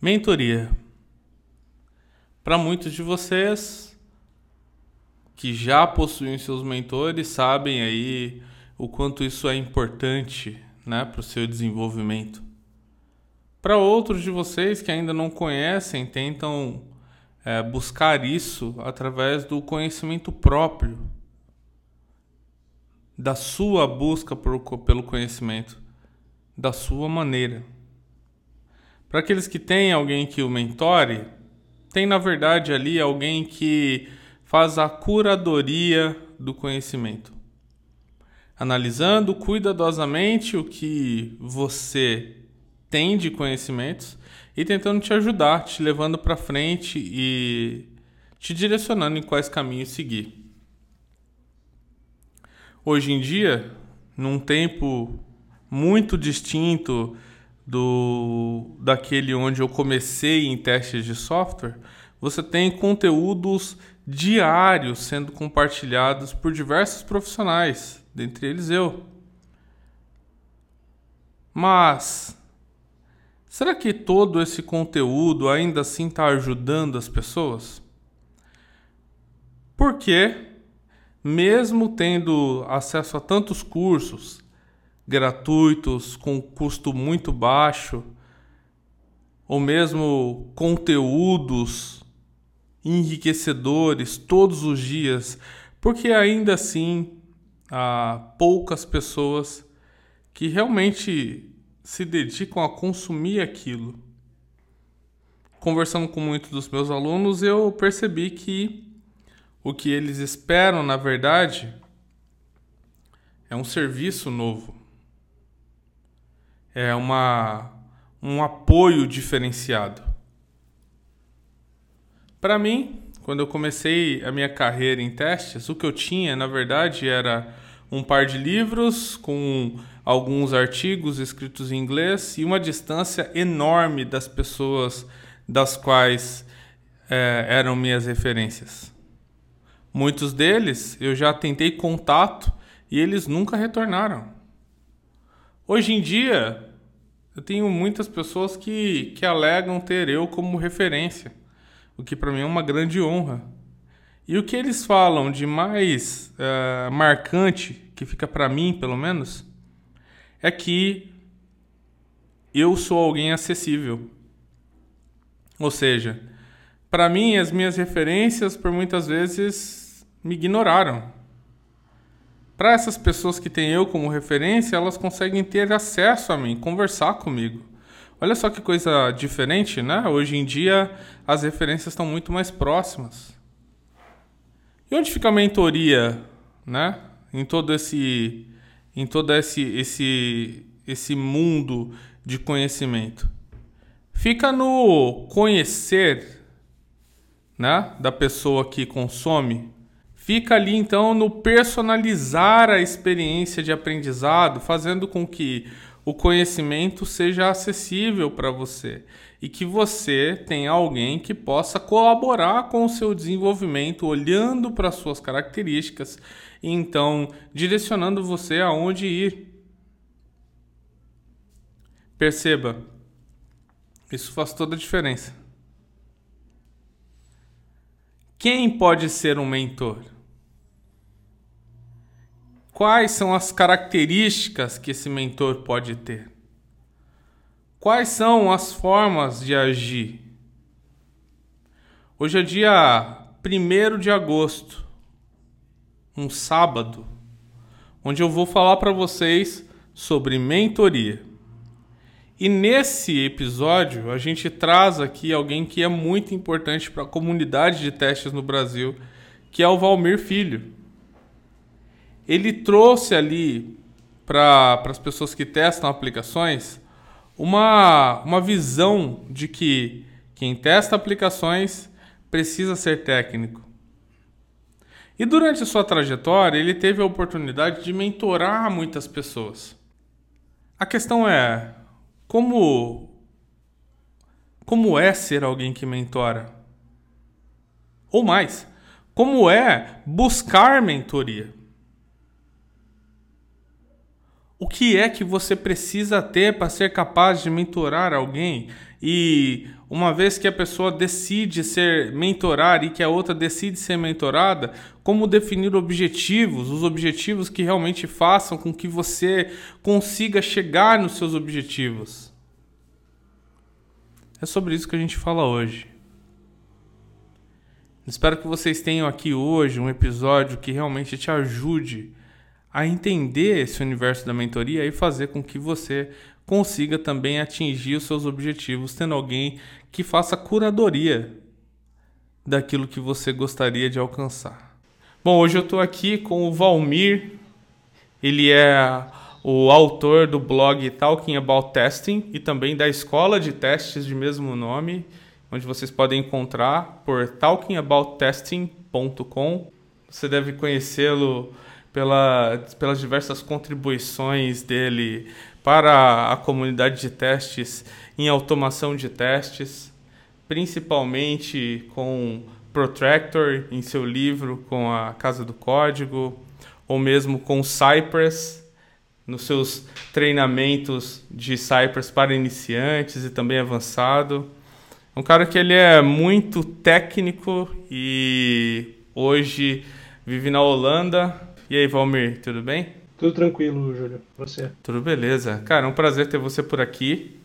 Mentoria. Para muitos de vocês que já possuem seus mentores, sabem aí o quanto isso é importante né, para o seu desenvolvimento. Para outros de vocês que ainda não conhecem, tentam é, buscar isso através do conhecimento próprio, da sua busca por, pelo conhecimento, da sua maneira. Para aqueles que têm alguém que o mentore, tem na verdade ali alguém que faz a curadoria do conhecimento, analisando cuidadosamente o que você tem de conhecimentos e tentando te ajudar, te levando para frente e te direcionando em quais caminhos seguir. Hoje em dia, num tempo muito distinto do daquele onde eu comecei em testes de software, você tem conteúdos diários sendo compartilhados por diversos profissionais, dentre eles eu. Mas será que todo esse conteúdo ainda assim está ajudando as pessoas? Porque, mesmo tendo acesso a tantos cursos, gratuitos com custo muito baixo, ou mesmo conteúdos enriquecedores todos os dias, porque ainda assim há poucas pessoas que realmente se dedicam a consumir aquilo. Conversando com muitos dos meus alunos, eu percebi que o que eles esperam, na verdade, é um serviço novo é uma, um apoio diferenciado. Para mim, quando eu comecei a minha carreira em testes, o que eu tinha, na verdade, era um par de livros com alguns artigos escritos em inglês e uma distância enorme das pessoas das quais é, eram minhas referências. Muitos deles eu já tentei contato e eles nunca retornaram. Hoje em dia, eu tenho muitas pessoas que, que alegam ter eu como referência, o que para mim é uma grande honra. E o que eles falam de mais uh, marcante, que fica para mim pelo menos, é que eu sou alguém acessível. Ou seja, para mim as minhas referências por muitas vezes me ignoraram. Para essas pessoas que têm eu como referência, elas conseguem ter acesso a mim, conversar comigo. Olha só que coisa diferente, né? Hoje em dia as referências estão muito mais próximas. E onde fica a mentoria, né? Em todo esse em todo esse esse esse mundo de conhecimento. Fica no conhecer, né, da pessoa que consome Fica ali então no personalizar a experiência de aprendizado, fazendo com que o conhecimento seja acessível para você e que você tenha alguém que possa colaborar com o seu desenvolvimento, olhando para suas características e então direcionando você aonde ir. Perceba, isso faz toda a diferença. Quem pode ser um mentor? Quais são as características que esse mentor pode ter? Quais são as formas de agir? Hoje é dia 1 de agosto, um sábado, onde eu vou falar para vocês sobre mentoria. E nesse episódio a gente traz aqui alguém que é muito importante para a comunidade de testes no Brasil, que é o Valmir Filho ele trouxe ali para as pessoas que testam aplicações uma, uma visão de que quem testa aplicações precisa ser técnico. E durante a sua trajetória, ele teve a oportunidade de mentorar muitas pessoas. A questão é como como é ser alguém que mentora? Ou mais, como é buscar mentoria? O que é que você precisa ter para ser capaz de mentorar alguém? E uma vez que a pessoa decide ser mentorar e que a outra decide ser mentorada, como definir objetivos, os objetivos que realmente façam com que você consiga chegar nos seus objetivos? É sobre isso que a gente fala hoje. Espero que vocês tenham aqui hoje um episódio que realmente te ajude a entender esse universo da mentoria e fazer com que você consiga também atingir os seus objetivos, tendo alguém que faça curadoria daquilo que você gostaria de alcançar. Bom, hoje eu estou aqui com o Valmir, ele é o autor do blog Talking About Testing e também da escola de testes de mesmo nome, onde vocês podem encontrar por talkingabouttesting.com. Você deve conhecê-lo pela, pelas diversas contribuições dele para a comunidade de testes em automação de testes, principalmente com Protractor em seu livro com a Casa do Código, ou mesmo com Cypress nos seus treinamentos de Cypress para iniciantes e também avançado. Um cara que ele é muito técnico e hoje vive na Holanda, e aí, Valmir, tudo bem? Tudo tranquilo, Júlio. Você? Tudo beleza. Cara, é um prazer ter você por aqui.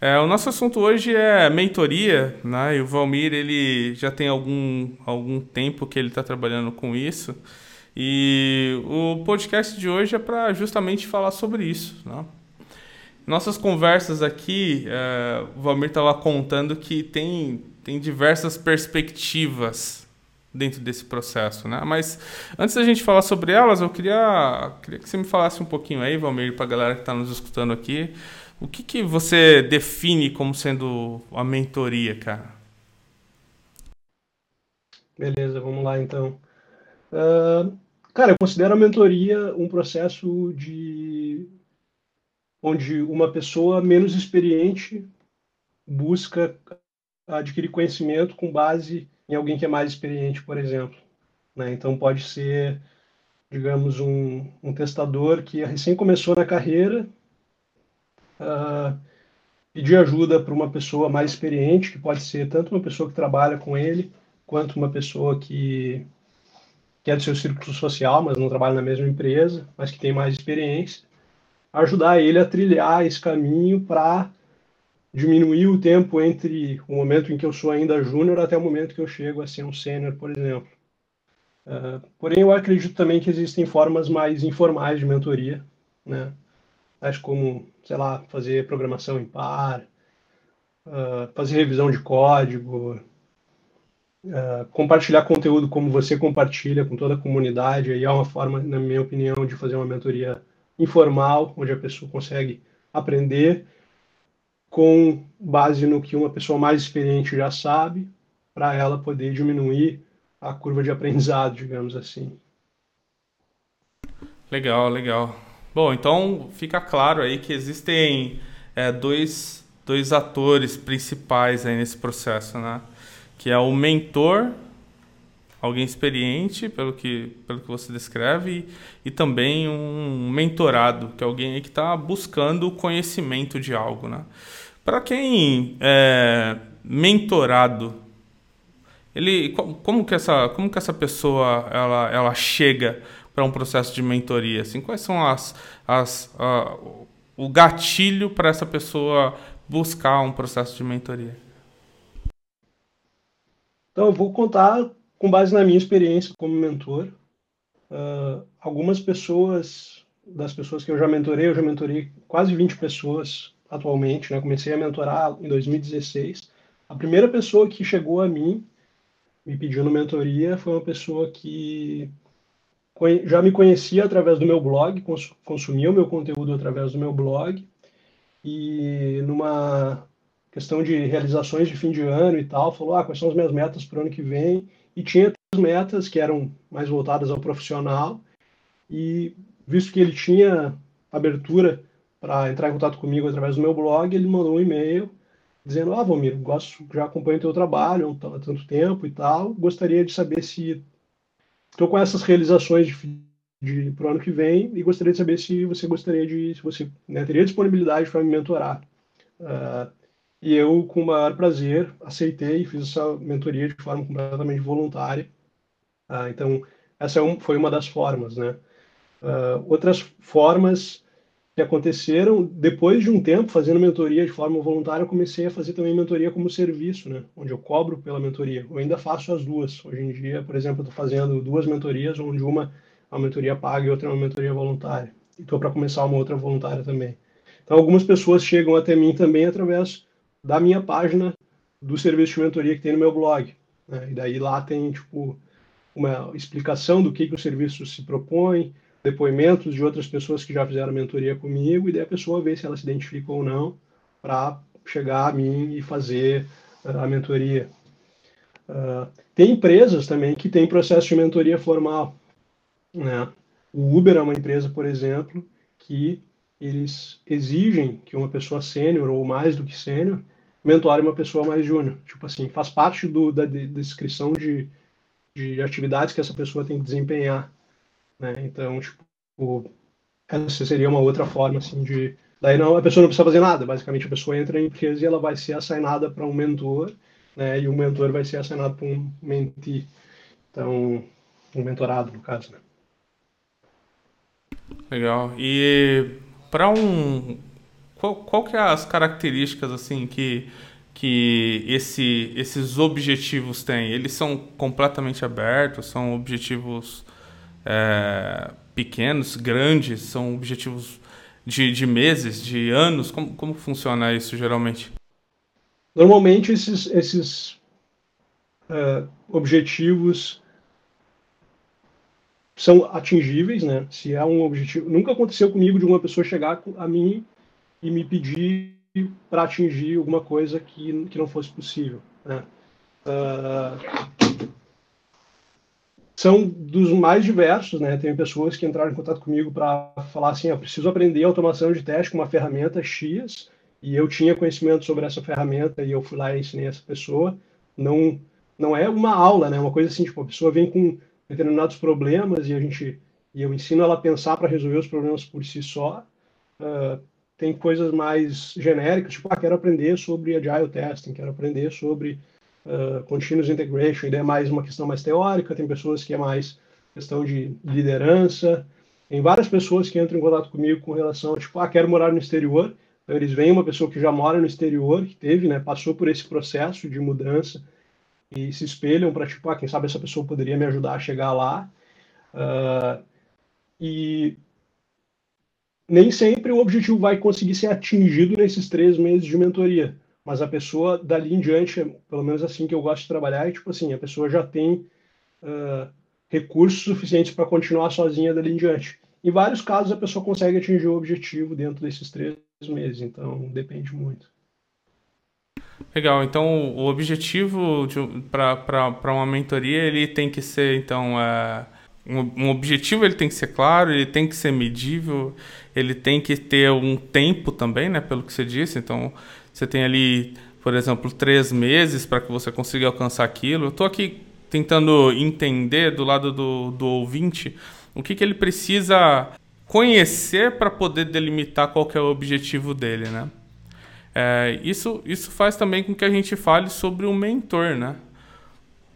É, o nosso assunto hoje é mentoria, né? E o Valmir, ele já tem algum, algum tempo que ele está trabalhando com isso. E o podcast de hoje é para justamente falar sobre isso, né? Nossas conversas aqui, é, o Valmir estava contando que tem, tem diversas perspectivas dentro desse processo, né? Mas antes da gente falar sobre elas, eu queria, queria que você me falasse um pouquinho aí, Valmir, para a galera que está nos escutando aqui, o que, que você define como sendo a mentoria, cara? Beleza, vamos lá então. Uh, cara, eu considero a mentoria um processo de onde uma pessoa menos experiente busca adquirir conhecimento com base em alguém que é mais experiente, por exemplo. Né? Então, pode ser, digamos, um, um testador que recém começou na carreira, uh, pedir ajuda para uma pessoa mais experiente, que pode ser tanto uma pessoa que trabalha com ele, quanto uma pessoa que, que é do seu círculo social, mas não trabalha na mesma empresa, mas que tem mais experiência, ajudar ele a trilhar esse caminho para diminuir o tempo entre o momento em que eu sou ainda júnior até o momento que eu chego a ser um sênior, por exemplo. Uh, porém, eu acredito também que existem formas mais informais de mentoria, né? Acho como, sei lá, fazer programação em par, uh, fazer revisão de código, uh, compartilhar conteúdo como você compartilha com toda a comunidade. Aí é uma forma, na minha opinião, de fazer uma mentoria informal, onde a pessoa consegue aprender com base no que uma pessoa mais experiente já sabe, para ela poder diminuir a curva de aprendizado, digamos assim. Legal, legal. Bom, então fica claro aí que existem é, dois, dois atores principais aí nesse processo, né? Que é o mentor, alguém experiente, pelo que, pelo que você descreve, e, e também um mentorado, que é alguém que está buscando o conhecimento de algo, né? Para quem é mentorado, ele como que essa como que essa pessoa ela, ela chega para um processo de mentoria? Assim, quais são as, as o gatilho para essa pessoa buscar um processo de mentoria? Então, eu vou contar com base na minha experiência como mentor. Uh, algumas pessoas, das pessoas que eu já mentorei, eu já mentorei quase 20 pessoas atualmente, né? Comecei a mentorar em 2016. A primeira pessoa que chegou a mim me pedindo mentoria foi uma pessoa que já me conhecia através do meu blog, consumia o meu conteúdo através do meu blog e numa questão de realizações de fim de ano e tal, falou: "Ah, quais são as minhas metas para o ano que vem?" E tinha três metas que eram mais voltadas ao profissional e visto que ele tinha abertura para entrar em contato comigo através do meu blog, ele mandou um e-mail dizendo: Ah, Valmir, gosto, já acompanho o teu trabalho há tanto tempo e tal, gostaria de saber se estou com essas realizações de fim para o ano que vem e gostaria de saber se você gostaria de, se você né, teria disponibilidade para me mentorar. Uh, e eu, com o maior prazer, aceitei e fiz essa mentoria de forma completamente voluntária. Uh, então, essa é um, foi uma das formas, né? Uh, outras formas que aconteceram depois de um tempo fazendo mentoria de forma voluntária, eu comecei a fazer também mentoria como serviço, né? Onde eu cobro pela mentoria. Eu ainda faço as duas. Hoje em dia, por exemplo, eu estou fazendo duas mentorias, onde uma é uma mentoria paga e outra é uma mentoria voluntária. E estou para começar uma outra voluntária também. Então, algumas pessoas chegam até mim também através da minha página do serviço de mentoria que tem no meu blog. Né? E daí lá tem, tipo, uma explicação do que, que o serviço se propõe, depoimentos de outras pessoas que já fizeram mentoria comigo, e daí a pessoa vê se ela se identifica ou não para chegar a mim e fazer uh, a mentoria. Uh, tem empresas também que têm processo de mentoria formal. Né? O Uber é uma empresa, por exemplo, que eles exigem que uma pessoa sênior ou mais do que sênior mentore uma pessoa mais júnior. Tipo assim, faz parte do, da, da descrição de, de atividades que essa pessoa tem que desempenhar. Né? Então, tipo, essa seria uma outra forma assim de daí não a pessoa não precisa fazer nada basicamente a pessoa entra em empresa e ela vai ser assinada para um mentor né e o mentor vai ser assinado para um mentee então um mentorado no caso né legal e para um qual, qual que é as características assim que que esse, esses objetivos têm? Eles são completamente abertos? São objetivos é, pequenos, grandes? São objetivos de, de meses, de anos? Como, como funciona isso geralmente? Normalmente esses, esses uh, objetivos são atingíveis, né? Se é um objetivo, nunca aconteceu comigo de uma pessoa chegar a mim e me pedir para atingir alguma coisa que, que não fosse possível. Né? Uh, são dos mais diversos, né? Tem pessoas que entraram em contato comigo para falar assim, eu preciso aprender automação de teste com uma ferramenta X e eu tinha conhecimento sobre essa ferramenta e eu fui lá e ensinei essa pessoa. Não, não é uma aula, né? Uma coisa assim, tipo, a pessoa vem com determinados problemas e a gente e eu ensino ela a pensar para resolver os problemas por si só. Uh, tem coisas mais genéricas, tipo, ah, quero aprender sobre Agile Testing, quero aprender sobre uh, Continuous Integration, é mais uma questão mais teórica, tem pessoas que é mais questão de liderança, tem várias pessoas que entram em contato comigo com relação tipo, ah, quero morar no exterior, então eles veem uma pessoa que já mora no exterior, que teve, né, passou por esse processo de mudança, e se espelham para, tipo, ah, quem sabe essa pessoa poderia me ajudar a chegar lá, uh, e nem sempre o objetivo vai conseguir ser atingido nesses três meses de mentoria. Mas a pessoa, dali em diante, pelo menos assim que eu gosto de trabalhar, é tipo assim, a pessoa já tem uh, recursos suficientes para continuar sozinha dali em diante. Em vários casos, a pessoa consegue atingir o objetivo dentro desses três meses, então depende muito. Legal, então o objetivo para uma mentoria ele tem que ser então uh um, um, objetivo ele tem que ser claro, ele tem que ser medível, ele tem que ter um tempo também, né? Pelo que você disse. Então, você tem ali, por exemplo, três meses para que você consiga alcançar aquilo. Eu estou aqui tentando entender do lado do, do ouvinte o que, que ele precisa conhecer para poder delimitar qual é o objetivo dele, né? É, isso, isso faz também com que a gente fale sobre o mentor, né?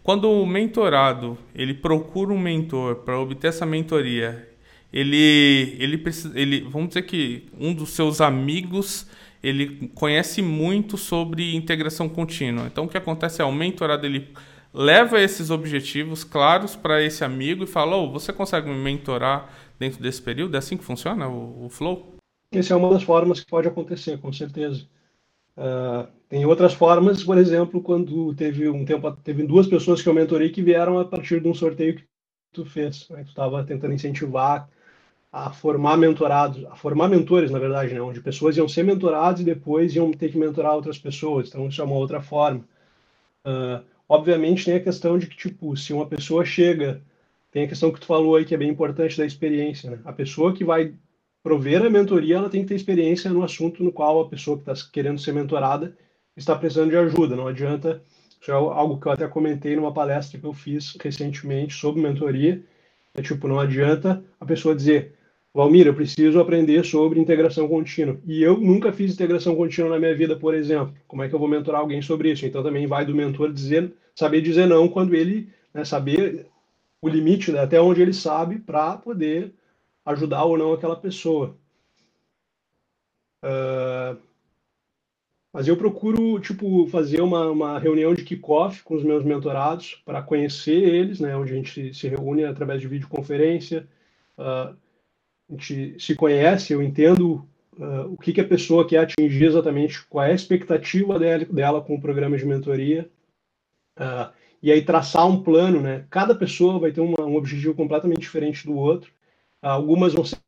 Quando o mentorado ele procura um mentor para obter essa mentoria, ele, ele ele, vamos dizer que um dos seus amigos ele conhece muito sobre integração contínua. Então o que acontece é o mentorado ele leva esses objetivos claros para esse amigo e fala: oh, você consegue me mentorar dentro desse período? É assim que funciona o, o flow? Essa é uma das formas que pode acontecer, com certeza. Uh, tem outras formas, por exemplo, quando teve um tempo, teve duas pessoas que eu mentorei que vieram a partir de um sorteio que tu fez. Né? Tu estava tentando incentivar a formar mentorados, a formar mentores, na verdade, né? onde pessoas iam ser mentoradas e depois iam ter que mentorar outras pessoas. Então, isso é uma outra forma. Uh, obviamente, tem a questão de que, tipo, se uma pessoa chega, tem a questão que tu falou aí que é bem importante da experiência. Né? A pessoa que vai prover a mentoria, ela tem que ter experiência no assunto no qual a pessoa que está querendo ser mentorada está precisando de ajuda. Não adianta, isso é algo que eu até comentei numa palestra que eu fiz recentemente sobre mentoria, É tipo, não adianta a pessoa dizer, Valmir, eu preciso aprender sobre integração contínua. E eu nunca fiz integração contínua na minha vida, por exemplo. Como é que eu vou mentorar alguém sobre isso? Então também vai do mentor dizer, saber dizer não quando ele, né, saber o limite, né, até onde ele sabe, para poder ajudar ou não aquela pessoa. Uh, mas eu procuro, tipo, fazer uma, uma reunião de kickoff com os meus mentorados para conhecer eles, né? Onde a gente se reúne através de videoconferência. Uh, a gente se conhece, eu entendo uh, o que, que a pessoa quer atingir exatamente, qual é a expectativa dela, dela com o programa de mentoria. Uh, e aí traçar um plano, né? Cada pessoa vai ter uma, um objetivo completamente diferente do outro. algumas vão ser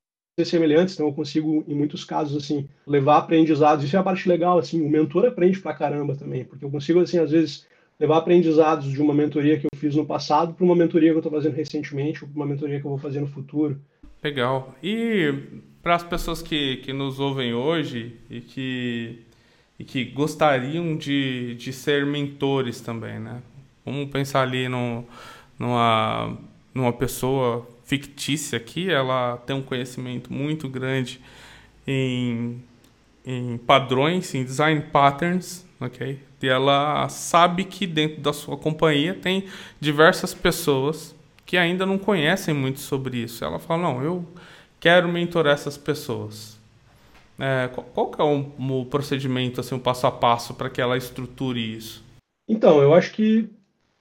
semelhantes, então eu consigo, em muitos casos, assim, levar aprendizados. Isso é a parte legal, assim, o mentor aprende pra caramba também, porque eu consigo, assim, às vezes, levar aprendizados de uma mentoria que eu fiz no passado para uma mentoria que eu estou fazendo recentemente ou para uma mentoria que eu vou fazer no futuro. Legal. E para as pessoas que, que nos ouvem hoje e que, e que gostariam de, de ser mentores também, né? Vamos pensar ali no, numa, numa pessoa fictícia aqui, ela tem um conhecimento muito grande em, em padrões, em design patterns, ok? E ela sabe que dentro da sua companhia tem diversas pessoas que ainda não conhecem muito sobre isso. Ela fala, não, eu quero mentorar essas pessoas. É, qual, qual que é o, o procedimento, assim, o passo a passo para que ela estruture isso? Então, eu acho que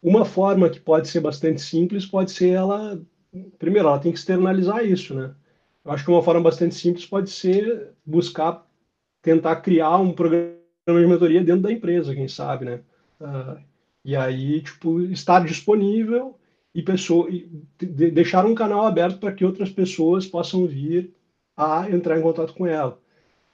uma forma que pode ser bastante simples pode ser ela primeiro, ela tem que externalizar isso, né? Eu acho que uma forma bastante simples pode ser buscar tentar criar um programa de mentoria dentro da empresa, quem sabe, né? Uh, e aí, tipo, estar disponível e, pessoa, e de, deixar um canal aberto para que outras pessoas possam vir a entrar em contato com ela.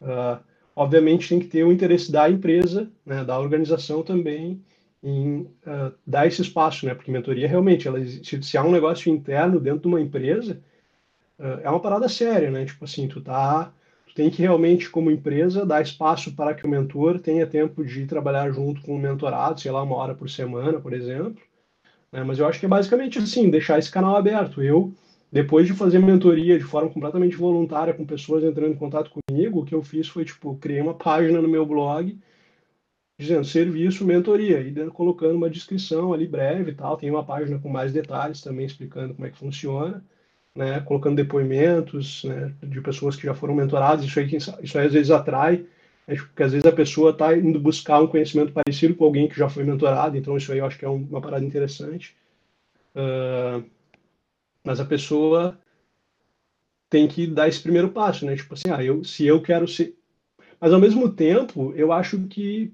Uh, obviamente, tem que ter o interesse da empresa, né, da organização também, em uh, dar esse espaço, né? Porque mentoria realmente, ela, se, se há um negócio interno dentro de uma empresa, uh, é uma parada séria, né? Tipo assim, tu tá, tem que realmente como empresa dar espaço para que o mentor tenha tempo de trabalhar junto com o mentorado, sei lá, uma hora por semana, por exemplo. Né? Mas eu acho que é basicamente assim, deixar esse canal aberto. Eu depois de fazer mentoria de forma completamente voluntária com pessoas entrando em contato comigo, o que eu fiz foi tipo, criei uma página no meu blog dizendo serviço, mentoria, e colocando uma descrição ali breve e tal. Tem uma página com mais detalhes também explicando como é que funciona, né? Colocando depoimentos né, de pessoas que já foram mentoradas. Isso aí, isso aí às vezes atrai, né, porque às vezes a pessoa está indo buscar um conhecimento parecido com alguém que já foi mentorado, então isso aí eu acho que é uma parada interessante. Uh, mas a pessoa tem que dar esse primeiro passo, né? Tipo assim, ah, eu, se eu quero ser. Mas ao mesmo tempo, eu acho que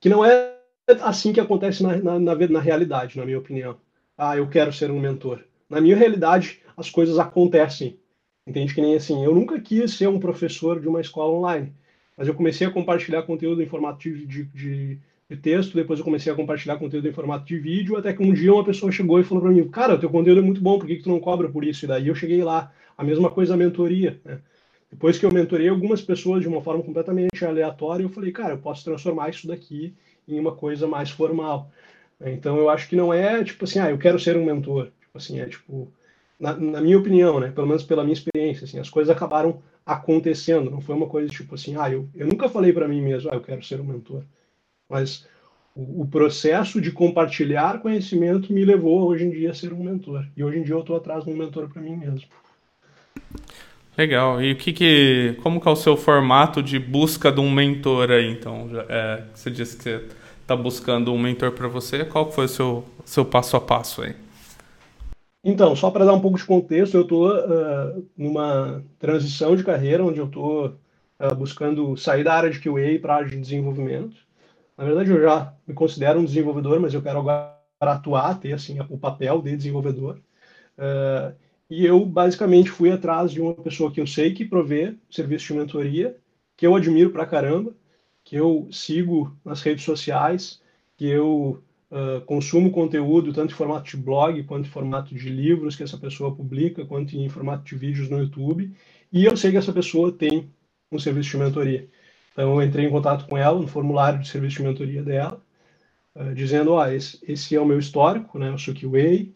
que não é assim que acontece na, na, na, na realidade, na minha opinião. Ah, eu quero ser um mentor. Na minha realidade, as coisas acontecem. Entende que nem assim, eu nunca quis ser um professor de uma escola online, mas eu comecei a compartilhar conteúdo em formato de, de, de texto, depois eu comecei a compartilhar conteúdo em formato de vídeo, até que um dia uma pessoa chegou e falou para mim, cara, o teu conteúdo é muito bom, por que, que tu não cobra por isso? E daí eu cheguei lá. A mesma coisa a mentoria, né? Depois que eu mentorei algumas pessoas de uma forma completamente aleatória, eu falei, cara, eu posso transformar isso daqui em uma coisa mais formal. Então eu acho que não é tipo assim, ah, eu quero ser um mentor. Tipo assim, é tipo, na, na minha opinião, né, pelo menos pela minha experiência, assim, as coisas acabaram acontecendo. Não foi uma coisa tipo assim, ah, eu, eu nunca falei para mim mesmo, ah, eu quero ser um mentor. Mas o, o, processo de compartilhar conhecimento me levou hoje em dia a ser um mentor. E hoje em dia eu estou atrás de um mentor para mim mesmo. Legal. E o que que, como que é o seu formato de busca de um mentor aí? Então, é, você disse que você está buscando um mentor para você. Qual foi o seu, seu passo a passo aí? Então, só para dar um pouco de contexto, eu estou uh, numa transição de carreira onde eu estou uh, buscando sair da área de QA para a área de desenvolvimento. Na verdade, eu já me considero um desenvolvedor, mas eu quero agora atuar, ter assim, o papel de desenvolvedor. Uh, e eu basicamente fui atrás de uma pessoa que eu sei que provê serviço de mentoria, que eu admiro pra caramba, que eu sigo nas redes sociais, que eu uh, consumo conteúdo tanto em formato de blog quanto em formato de livros que essa pessoa publica, quanto em formato de vídeos no YouTube. E eu sei que essa pessoa tem um serviço de mentoria. Então eu entrei em contato com ela no formulário de serviço de mentoria dela, uh, dizendo, oh, esse, esse é o meu histórico, né? Eu sou QA,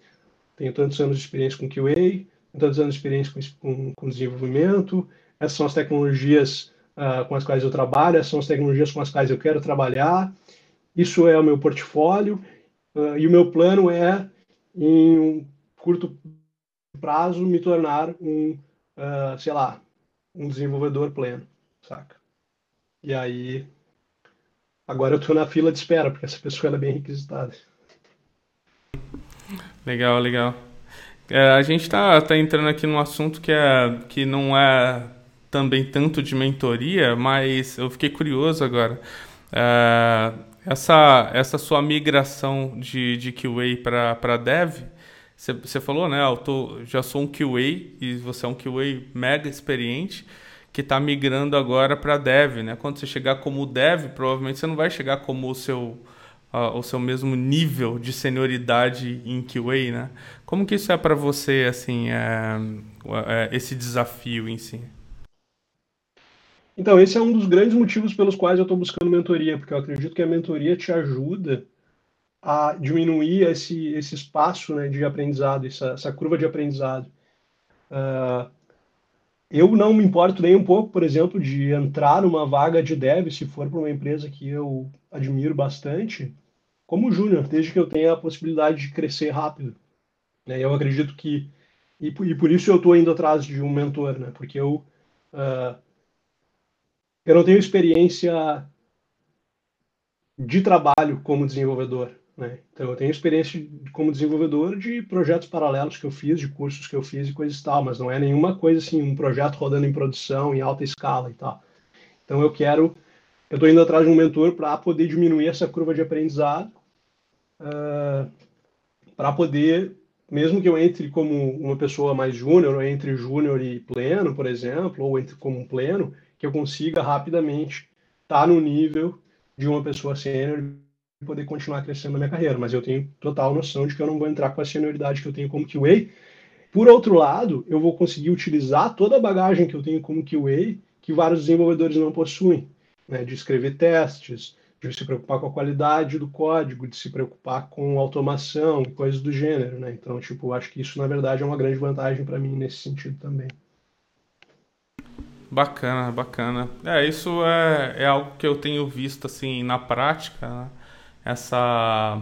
tenho tantos anos de experiência com QA, tantos anos de experiência com, com, desenvolvimento, essas são as tecnologias uh, com as quais eu trabalho, essas são as tecnologias com as quais eu quero trabalhar, isso é o meu portfólio, uh, e o meu plano é, em um curto prazo, me tornar um, uh, sei lá, um desenvolvedor pleno, saca? E aí, agora eu estou na fila de espera, porque essa pessoa é bem requisitada. Legal, legal. É, a gente está tá entrando aqui num assunto que, é, que não é também tanto de mentoria, mas eu fiquei curioso agora. É, essa, essa sua migração de, de QA para Dev, você falou, né? Eu tô, já sou um QA e você é um QA mega experiente que está migrando agora para Dev, né? Quando você chegar como Dev, provavelmente você não vai chegar como o seu uh, o seu mesmo nível de senioridade em QA, né? Como que isso é para você, assim, é, é, esse desafio em si? Então, esse é um dos grandes motivos pelos quais eu estou buscando mentoria, porque eu acredito que a mentoria te ajuda a diminuir esse, esse espaço né, de aprendizado, essa, essa curva de aprendizado. Uh, eu não me importo nem um pouco, por exemplo, de entrar numa vaga de dev, se for para uma empresa que eu admiro bastante, como júnior, desde que eu tenha a possibilidade de crescer rápido. Né? Eu acredito que, e, e por isso eu estou indo atrás de um mentor, né? porque eu, uh, eu não tenho experiência de trabalho como desenvolvedor. Né? Então, eu tenho experiência como desenvolvedor de projetos paralelos que eu fiz, de cursos que eu fiz e coisas e tal, mas não é nenhuma coisa assim, um projeto rodando em produção, em alta escala e tal. Então, eu quero, eu estou indo atrás de um mentor para poder diminuir essa curva de aprendizado, uh, para poder, mesmo que eu entre como uma pessoa mais júnior, ou entre júnior e pleno, por exemplo, ou entre como um pleno, que eu consiga rapidamente estar tá no nível de uma pessoa sênior poder continuar crescendo na minha carreira, mas eu tenho total noção de que eu não vou entrar com a senioridade que eu tenho como QA. Por outro lado, eu vou conseguir utilizar toda a bagagem que eu tenho como QA que vários desenvolvedores não possuem, né? de escrever testes, de se preocupar com a qualidade do código, de se preocupar com automação, coisas do gênero, né? Então, tipo, acho que isso na verdade é uma grande vantagem para mim nesse sentido também. Bacana, bacana. É, isso é, é algo que eu tenho visto assim na prática. Né? essa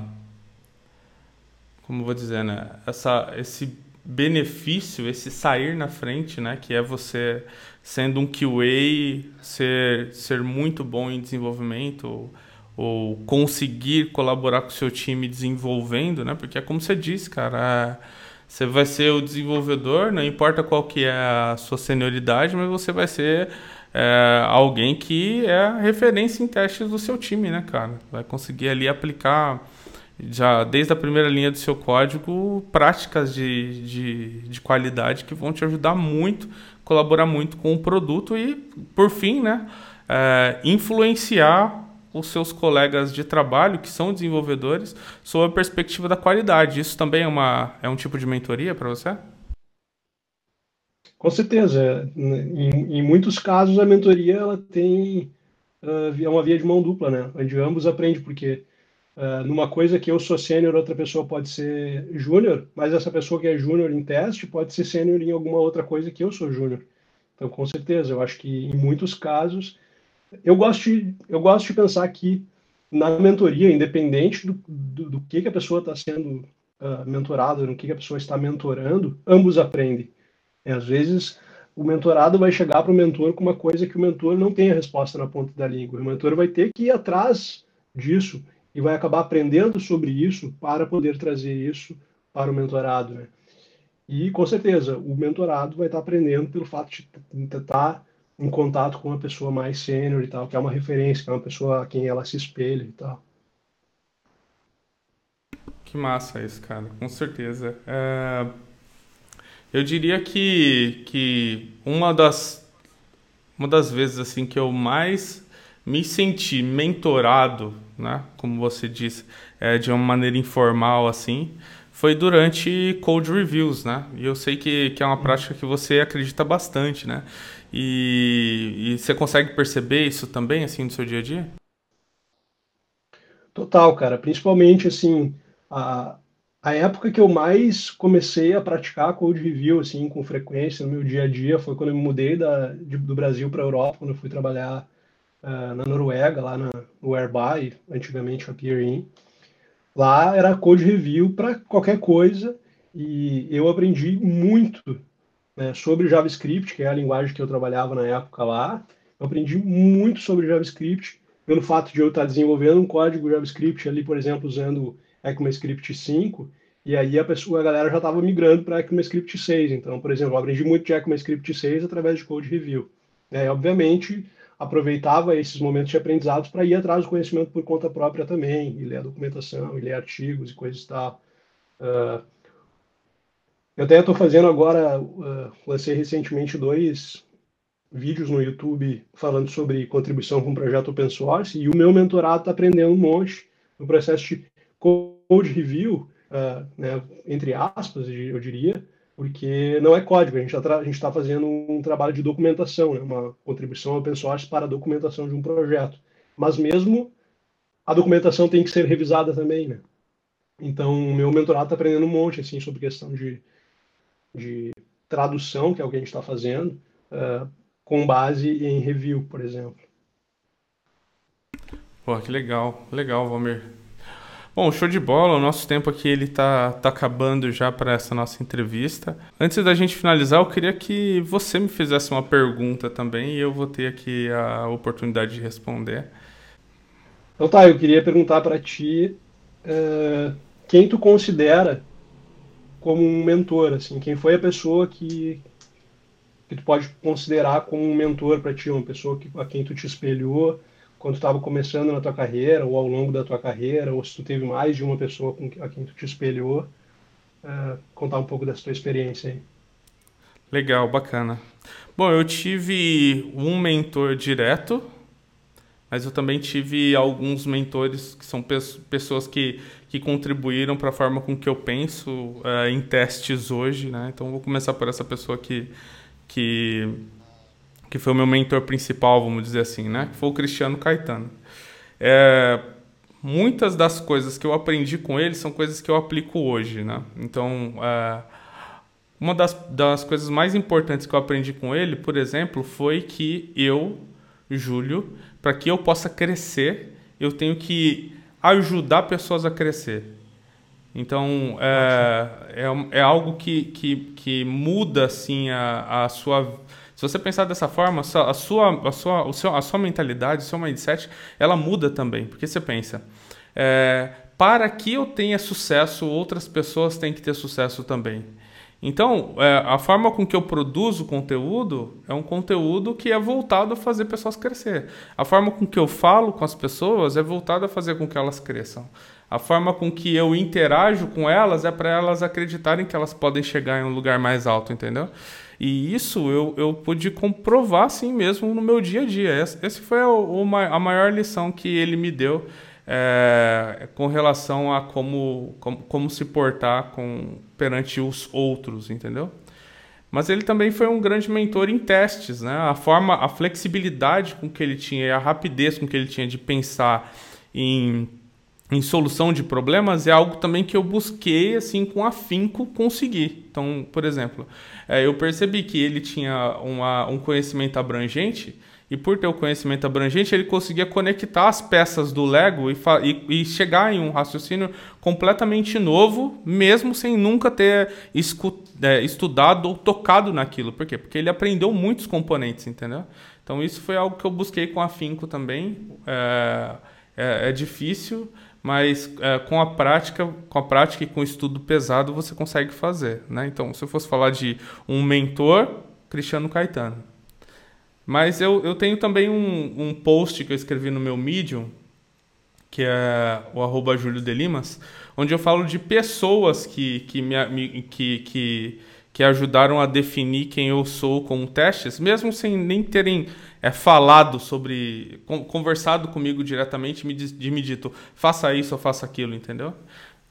como vou dizer, né? Essa, esse benefício, esse sair na frente, né? Que é você sendo um QA, ser, ser muito bom em desenvolvimento ou, ou conseguir colaborar com o seu time desenvolvendo, né? Porque é como você disse, cara, é, você vai ser o desenvolvedor, não importa qual que é a sua senioridade, mas você vai ser é, alguém que é referência em testes do seu time, né, cara? Vai conseguir ali aplicar já desde a primeira linha do seu código práticas de, de, de qualidade que vão te ajudar muito, colaborar muito com o produto e, por fim, né, é, influenciar os seus colegas de trabalho, que são desenvolvedores, sob a perspectiva da qualidade. Isso também é, uma, é um tipo de mentoria para você? Com certeza. Em, em, muitos casos, a mentoria ela tem é uma via de mão dupla, né? Onde ambos aprendem, porque uh, numa coisa que eu sou sênior, outra pessoa pode ser júnior, mas essa pessoa que é júnior em teste pode ser sênior em alguma outra coisa que eu sou júnior. Então, com certeza, eu acho que em muitos casos, eu gosto de, eu gosto de pensar que na mentoria, independente do, do, do que, que a pessoa está sendo uh, mentorada, no que, que a pessoa está mentorando, ambos aprendem. E, às vezes o mentorado vai chegar para o mentor com uma coisa que o mentor não tem a resposta na ponta da língua. O mentor vai ter que ir atrás disso e vai acabar aprendendo sobre isso para poder trazer isso para o mentorado. Né? E com certeza o mentorado vai estar aprendendo pelo fato de estar em contato com uma pessoa mais sênior e tal, que é uma referência, que é uma pessoa a quem ela se espelha e tal. Que massa isso, cara, com certeza. É eu diria que, que uma das uma das vezes assim que eu mais me senti mentorado, né, como você disse, é, de uma maneira informal assim, foi durante code reviews, né? E eu sei que, que é uma prática que você acredita bastante, né? E, e você consegue perceber isso também assim no seu dia a dia? Total, cara. Principalmente assim, a, a época que eu mais comecei a praticar code review assim com frequência no meu dia a dia foi quando eu me mudei da, de, do Brasil para a Europa, quando eu fui trabalhar uh, na Noruega, lá na, no Airby, antigamente a Peerin. Lá era code review para qualquer coisa e eu aprendi muito né, sobre JavaScript, que é a linguagem que eu trabalhava na época lá. Eu aprendi muito sobre JavaScript pelo fato de eu estar desenvolvendo um código JavaScript ali, por exemplo, usando ECMAScript 5, e aí a pessoa, a galera já estava migrando para ECMAScript 6. Então, por exemplo, eu aprendi muito de ECMAScript 6 através de code review. É, obviamente, aproveitava esses momentos de aprendizados para ir atrás do conhecimento por conta própria também, e ler a documentação, e ler artigos e coisas e tal. Uh, eu até estou fazendo agora, uh, lancei recentemente dois vídeos no YouTube falando sobre contribuição com projeto open source, e o meu mentorado está aprendendo um monte no processo de code review, uh, né, entre aspas, eu diria, porque não é código, a gente está tá fazendo um trabalho de documentação, né, uma contribuição open source para a documentação de um projeto. Mas mesmo a documentação tem que ser revisada também, né? Então, o meu mentorado está aprendendo um monte assim, sobre questão de, de tradução, que é o que a gente está fazendo, uh, com base em review, por exemplo. Pô, que legal, legal, Valmir. Bom, show de bola. O nosso tempo aqui ele tá, tá acabando já para essa nossa entrevista. Antes da gente finalizar, eu queria que você me fizesse uma pergunta também e eu vou ter aqui a oportunidade de responder. Então tá, eu queria perguntar para ti uh, quem tu considera como um mentor, assim, quem foi a pessoa que que tu pode considerar como um mentor para ti, uma pessoa que, a quem tu te espelhou, quando estava começando na tua carreira ou ao longo da tua carreira, ou se tu teve mais de uma pessoa com a quem tu te espelhou, uh, contar um pouco dessa tua experiência aí. Legal, bacana. Bom, eu tive um mentor direto, mas eu também tive alguns mentores que são pessoas que, que contribuíram para a forma com que eu penso uh, em testes hoje, né? Então vou começar por essa pessoa que, que que foi o meu mentor principal, vamos dizer assim, né? Que foi o Cristiano Caetano. É, muitas das coisas que eu aprendi com ele são coisas que eu aplico hoje, né? Então, é, uma das, das coisas mais importantes que eu aprendi com ele, por exemplo, foi que eu, Júlio, para que eu possa crescer, eu tenho que ajudar pessoas a crescer. Então, é, é, é algo que, que, que muda assim, a, a sua se você pensar dessa forma, a sua, a sua, o seu, a sua mentalidade, o seu mindset, ela muda também. Porque você pensa, é, para que eu tenha sucesso, outras pessoas têm que ter sucesso também. Então, é, a forma com que eu produzo conteúdo é um conteúdo que é voltado a fazer pessoas crescer. A forma com que eu falo com as pessoas é voltada a fazer com que elas cresçam. A forma com que eu interajo com elas é para elas acreditarem que elas podem chegar em um lugar mais alto, entendeu? E isso eu, eu pude comprovar assim mesmo no meu dia a dia. Essa foi a, a maior lição que ele me deu é, com relação a como, como, como se portar com, perante os outros, entendeu? Mas ele também foi um grande mentor em testes, né? A forma, a flexibilidade com que ele tinha a rapidez com que ele tinha de pensar em em solução de problemas é algo também que eu busquei assim com afinco conseguir. Então, por exemplo, é, eu percebi que ele tinha uma, um conhecimento abrangente e por ter o conhecimento abrangente ele conseguia conectar as peças do Lego e, e, e chegar em um raciocínio completamente novo, mesmo sem nunca ter é, estudado ou tocado naquilo. Por quê? Porque ele aprendeu muitos componentes, entendeu? Então isso foi algo que eu busquei com afinco também. é, é, é difícil mas é, com a prática, com a prática e com o estudo pesado você consegue fazer, né? Então, se eu fosse falar de um mentor, Cristiano Caetano. Mas eu, eu tenho também um, um post que eu escrevi no meu Medium, que é o arroba Júlio de Limas, onde eu falo de pessoas que, que, me, que, que, que ajudaram a definir quem eu sou com testes, mesmo sem nem terem é, falado sobre, conversado comigo diretamente, me, de me dito, faça isso ou faça aquilo, entendeu?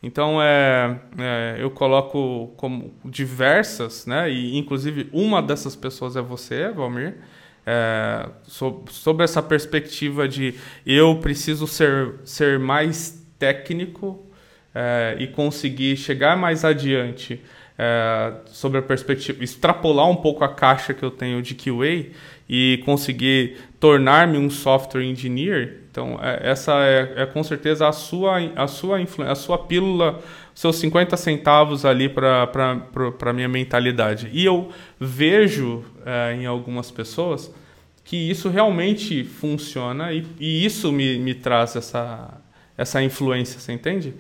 Então é, é, eu coloco como diversas, né? E inclusive uma dessas pessoas é você, Valmir. É, so, sobre essa perspectiva de eu preciso ser, ser mais técnico é, e conseguir chegar mais adiante é, sobre a perspectiva, extrapolar um pouco a caixa que eu tenho de QA e conseguir tornar-me um software engineer, então é, essa é, é, com certeza a sua, a sua a sua pílula, seus 50 centavos ali para a minha mentalidade. E eu vejo é, em algumas pessoas que isso realmente funciona e, e isso me, me traz essa, essa influência, você entende?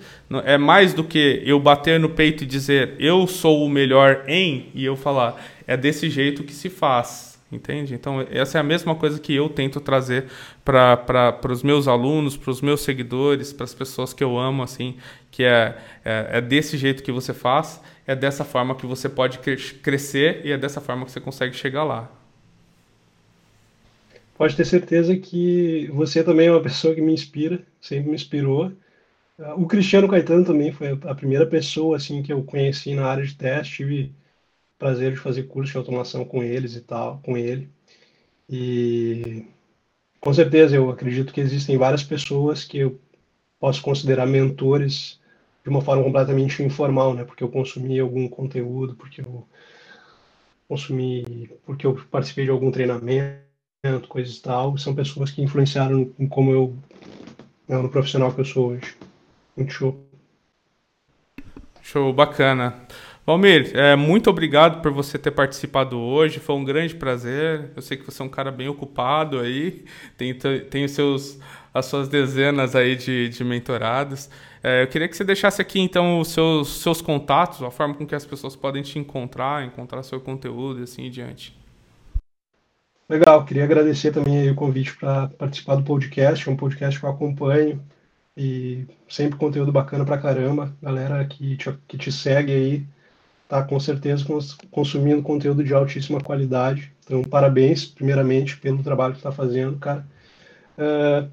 É mais do que eu bater no peito e dizer eu sou o melhor em e eu falar é desse jeito que se faz, entende? Então essa é a mesma coisa que eu tento trazer para os meus alunos, para os meus seguidores, para as pessoas que eu amo, assim, que é, é, é, desse jeito que você faz, é dessa forma que você pode crescer e é dessa forma que você consegue chegar lá. Pode ter certeza que você também é uma pessoa que me inspira, sempre me inspirou. O Cristiano Caetano também foi a primeira pessoa assim que eu conheci na área de teste, tive prazer de fazer curso de automação com eles e tal, com ele. E com certeza eu acredito que existem várias pessoas que eu posso considerar mentores de uma forma completamente informal, né? Porque eu consumi algum conteúdo, porque eu consumi, porque eu participei de algum treinamento coisas e tal, são pessoas que influenciaram em como eu, né, no profissional que eu sou hoje. Muito show. Show, bacana. Valmir, é, muito obrigado por você ter participado hoje, foi um grande prazer. Eu sei que você é um cara bem ocupado aí, tem, tem os seus, as suas dezenas aí de, de mentorados. É, eu queria que você deixasse aqui então os seus, seus contatos, a forma com que as pessoas podem te encontrar, encontrar seu conteúdo e assim em diante. Legal, queria agradecer também o convite para participar do podcast, é um podcast que eu acompanho e sempre conteúdo bacana pra caramba. Galera que te, que te segue aí, tá com certeza consumindo conteúdo de altíssima qualidade. Então, parabéns, primeiramente, pelo trabalho que está fazendo, cara. Uh,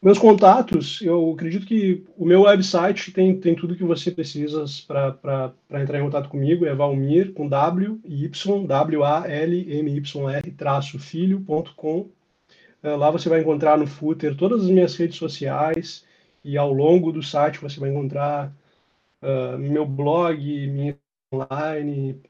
meus contatos, eu acredito que o meu website tem, tem tudo que você precisa para entrar em contato comigo, é Valmir, com W Y, W-A-L-M-Y-R, traço, filho.com. Eh, lá você vai encontrar no footer todas as minhas redes sociais e ao longo do site você vai encontrar uh, meu blog, minha online,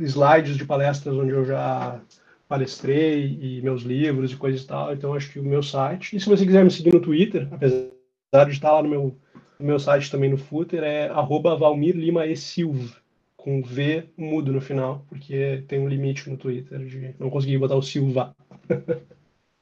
slides de palestras onde eu já palestrei e meus livros e coisas e tal. Então, acho que o meu site. E se você quiser me seguir no Twitter, apesar de estar lá no meu, no meu site também no footer, é arroba Valmir Lima Silva, com V mudo no final, porque tem um limite no Twitter de não conseguir botar o Silva.